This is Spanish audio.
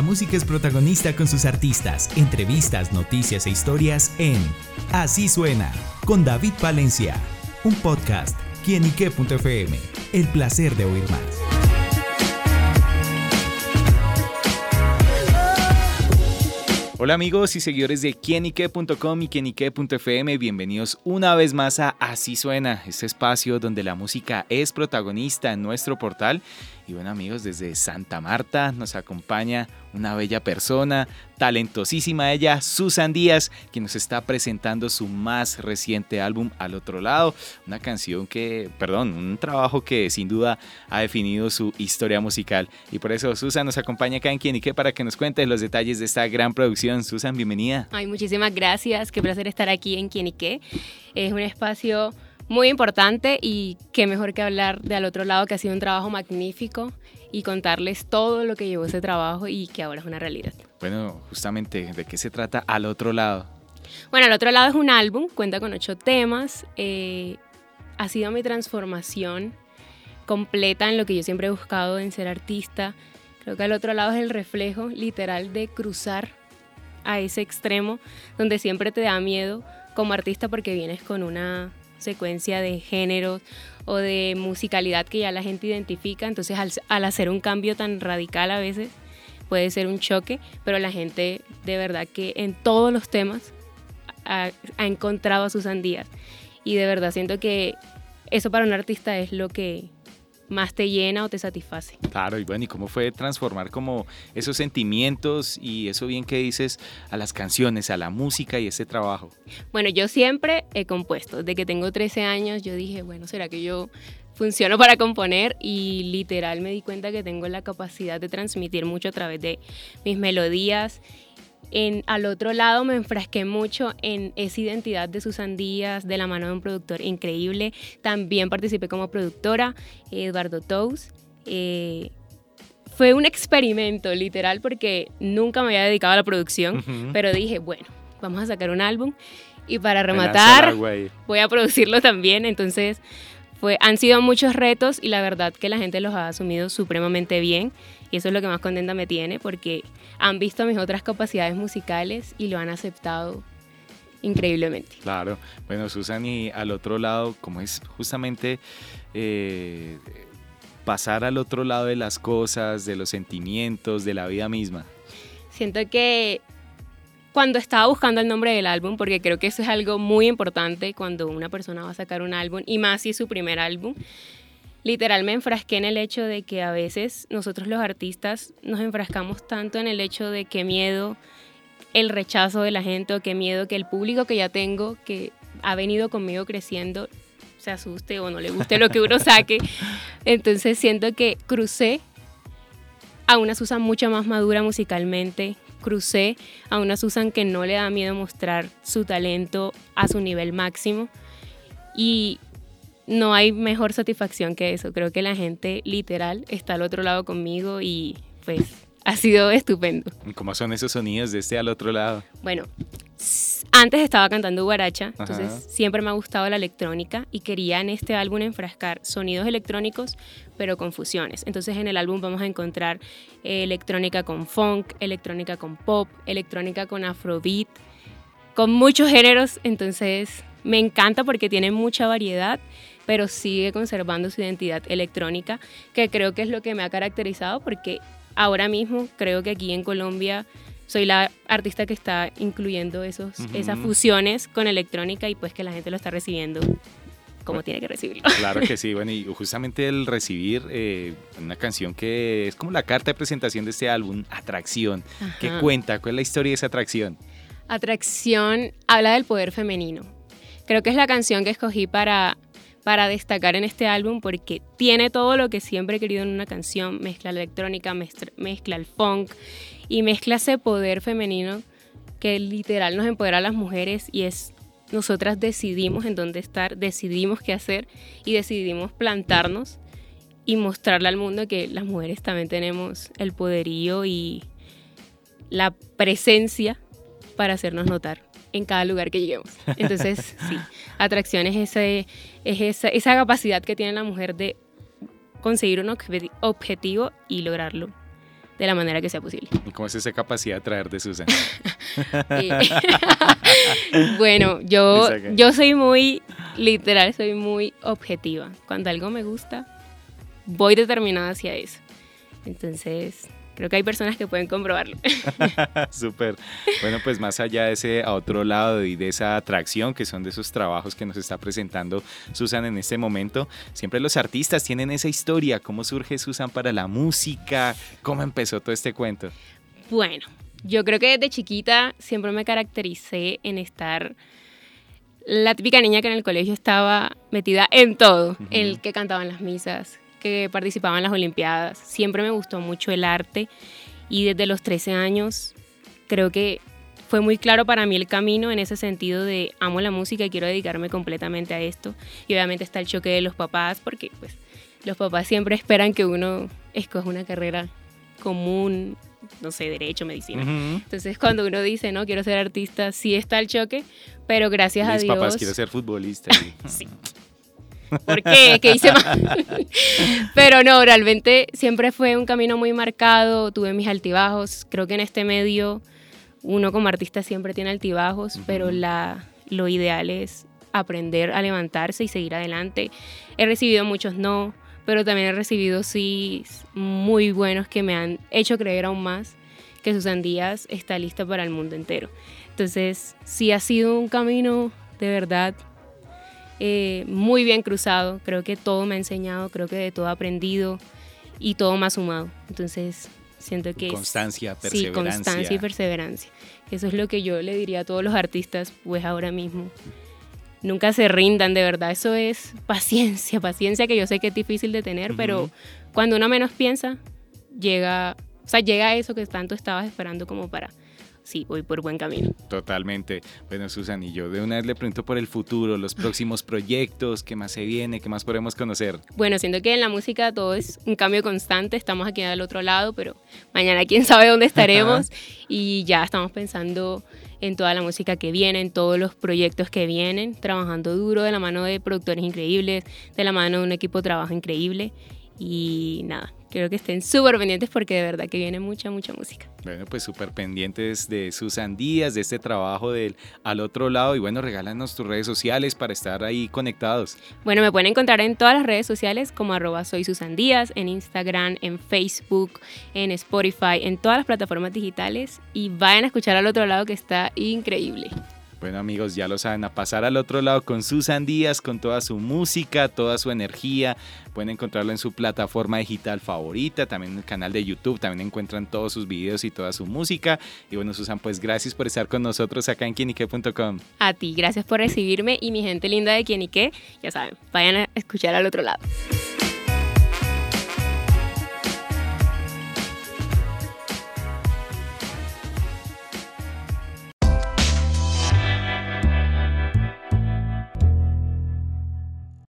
La música es protagonista con sus artistas, entrevistas, noticias e historias en Así suena con David Valencia, un podcast quienique.fm. El placer de oír más. Hola amigos y seguidores de quienique.com y quienique.fm, bienvenidos una vez más a Así Suena, este espacio donde la música es protagonista en nuestro portal y bueno amigos, desde Santa Marta nos acompaña una bella persona, talentosísima ella, Susan Díaz, quien nos está presentando su más reciente álbum Al Otro Lado, una canción que, perdón, un trabajo que sin duda ha definido su historia musical. Y por eso Susan nos acompaña acá en Quién y qué para que nos cuente los detalles de esta gran producción. Susan, bienvenida. Ay, muchísimas gracias, qué placer estar aquí en Quién y qué. Es un espacio muy importante y qué mejor que hablar de al otro lado que ha sido un trabajo magnífico y contarles todo lo que llevó ese trabajo y que ahora es una realidad. Bueno, justamente, ¿de qué se trata al otro lado? Bueno, al otro lado es un álbum, cuenta con ocho temas, eh, ha sido mi transformación completa en lo que yo siempre he buscado en ser artista. Creo que al otro lado es el reflejo literal de cruzar a ese extremo donde siempre te da miedo como artista porque vienes con una secuencia de géneros o de musicalidad que ya la gente identifica. Entonces al, hacer un cambio tan radical a veces puede ser un choque, pero la gente de verdad que en todos los temas ha, ha encontrado a sus Díaz. Y de verdad siento que eso para un artista es lo que, más te llena o te satisface. Claro, y bueno, ¿y cómo fue transformar como esos sentimientos y eso bien que dices a las canciones, a la música y ese trabajo? Bueno, yo siempre he compuesto. Desde que tengo 13 años yo dije, bueno, ¿será que yo funciono para componer? Y literal me di cuenta que tengo la capacidad de transmitir mucho a través de mis melodías al otro lado me enfrasqué mucho en esa identidad de Susan Díaz, de la mano de un productor increíble. También participé como productora, Eduardo Tous. Eh, fue un experimento, literal, porque nunca me había dedicado a la producción, pero dije, bueno, vamos a sacar un álbum y para rematar voy a producirlo también. Entonces, fue, han sido muchos retos y la verdad que la gente los ha asumido supremamente bien. Y eso es lo que más contenta me tiene porque han visto mis otras capacidades musicales y lo han aceptado increíblemente. Claro. Bueno, Susan, y al otro lado, como es justamente eh, pasar al otro lado de las cosas, de los sentimientos, de la vida misma. Siento que cuando estaba buscando el nombre del álbum, porque creo que eso es algo muy importante cuando una persona va a sacar un álbum, y más si es su primer álbum, literal me enfrasqué en el hecho de que a veces nosotros los artistas nos enfrascamos tanto en el hecho de qué miedo el rechazo de la gente o qué miedo que el público que ya tengo, que ha venido conmigo creciendo, se asuste o no le guste lo que uno saque. Entonces siento que crucé a una Susan mucho más madura musicalmente, crucé a una Susan que no le da miedo mostrar su talento a su nivel máximo y no hay mejor satisfacción que eso. Creo que la gente literal está al otro lado conmigo y pues ha sido estupendo. ¿Cómo son esos sonidos de este al otro lado? Bueno, antes estaba cantando guaracha, entonces siempre me ha gustado la electrónica y quería en este álbum enfrascar sonidos electrónicos, pero con fusiones. Entonces en el álbum vamos a encontrar eh, electrónica con funk, electrónica con pop, electrónica con afrobeat, con muchos géneros, entonces me encanta porque tiene mucha variedad pero sigue conservando su identidad electrónica, que creo que es lo que me ha caracterizado porque ahora mismo creo que aquí en Colombia soy la artista que está incluyendo esos, esas fusiones con electrónica y pues que la gente lo está recibiendo como tiene que recibirlo. Claro que sí, bueno, y justamente el recibir eh, una canción que es como la carta de presentación de este álbum, Atracción, ¿qué cuenta? ¿Cuál es la historia de esa atracción? Atracción habla del poder femenino. Creo que es la canción que escogí para para destacar en este álbum porque tiene todo lo que siempre he querido en una canción, mezcla la electrónica, mezcla el funk y mezcla ese poder femenino que literal nos empodera a las mujeres y es nosotras decidimos en dónde estar, decidimos qué hacer y decidimos plantarnos y mostrarle al mundo que las mujeres también tenemos el poderío y la presencia para hacernos notar en cada lugar que lleguemos. Entonces, sí, atracción es, ese, es esa, esa capacidad que tiene la mujer de conseguir un objetivo y lograrlo de la manera que sea posible. ¿Y cómo es esa capacidad de traer de Susan? bueno, yo, yo soy muy, literal, soy muy objetiva. Cuando algo me gusta, voy determinada hacia eso. Entonces, Creo que hay personas que pueden comprobarlo. Súper. Bueno, pues más allá de ese a otro lado y de esa atracción que son de esos trabajos que nos está presentando Susan en este momento, siempre los artistas tienen esa historia. ¿Cómo surge Susan para la música? ¿Cómo empezó todo este cuento? Bueno, yo creo que desde chiquita siempre me caractericé en estar la típica niña que en el colegio estaba metida en todo, el que cantaba en las misas, que participaba en las Olimpiadas. Siempre me gustó mucho el arte y desde los 13 años creo que fue muy claro para mí el camino en ese sentido de amo la música y quiero dedicarme completamente a esto. Y obviamente está el choque de los papás porque pues los papás siempre esperan que uno escoja una carrera común, no sé, derecho, medicina. Entonces cuando uno dice, no, quiero ser artista, sí está el choque, pero gracias a Dios... papás, quiero ser futbolista. sí. ¿Por qué? ¿Qué hice mal? Pero no, realmente siempre fue un camino muy marcado, tuve mis altibajos. Creo que en este medio uno como artista siempre tiene altibajos, pero la, lo ideal es aprender a levantarse y seguir adelante. He recibido muchos no, pero también he recibido sí muy buenos que me han hecho creer aún más que Susan Díaz está lista para el mundo entero. Entonces, sí ha sido un camino de verdad eh, muy bien cruzado. Creo que todo me ha enseñado, creo que de todo he aprendido y todo me ha sumado. Entonces, siento que... Constancia, perseverancia. Sí, constancia y perseverancia. Eso es lo que yo le diría a todos los artistas, pues ahora mismo. Nunca se rindan, de verdad. Eso es paciencia, paciencia que yo sé que es difícil de tener, pero cuando uno menos piensa, llega, o sea, llega eso que tanto estabas esperando como para sí, voy por buen camino. Totalmente. Bueno, Susan, y yo de una vez le pregunto por el futuro, los próximos proyectos, qué más se viene, qué más podemos conocer. Bueno, siento que en la música todo es un cambio constante, estamos aquí al otro lado, pero mañana quién sabe dónde estaremos y ya estamos pensando en toda la música que viene, en todos los proyectos que vienen, trabajando duro de la mano de productores increíbles, de la mano de un equipo de trabajo increíble y nada, quiero que estén súper pendientes porque de verdad que viene mucha, mucha música. Bueno, pues súper pendientes de Susan Díaz, de este trabajo del al otro lado y bueno, regálanos tus redes sociales para estar ahí conectados. Bueno, me pueden encontrar en todas las redes sociales como arroba soy Susan Díaz, en Instagram, en Facebook, en Spotify, en todas las plataformas digitales y vayan a escuchar al otro lado que está increíble. Bueno amigos, ya lo saben, a pasar al otro lado con Susan Díaz, con toda su música, toda su energía. Pueden encontrarlo en su plataforma digital favorita, también en el canal de YouTube, también encuentran todos sus videos y toda su música. Y bueno Susan, pues gracias por estar con nosotros acá en quienique.com. A ti, gracias por recibirme y mi gente linda de Quienique, ya saben, vayan a escuchar al otro lado.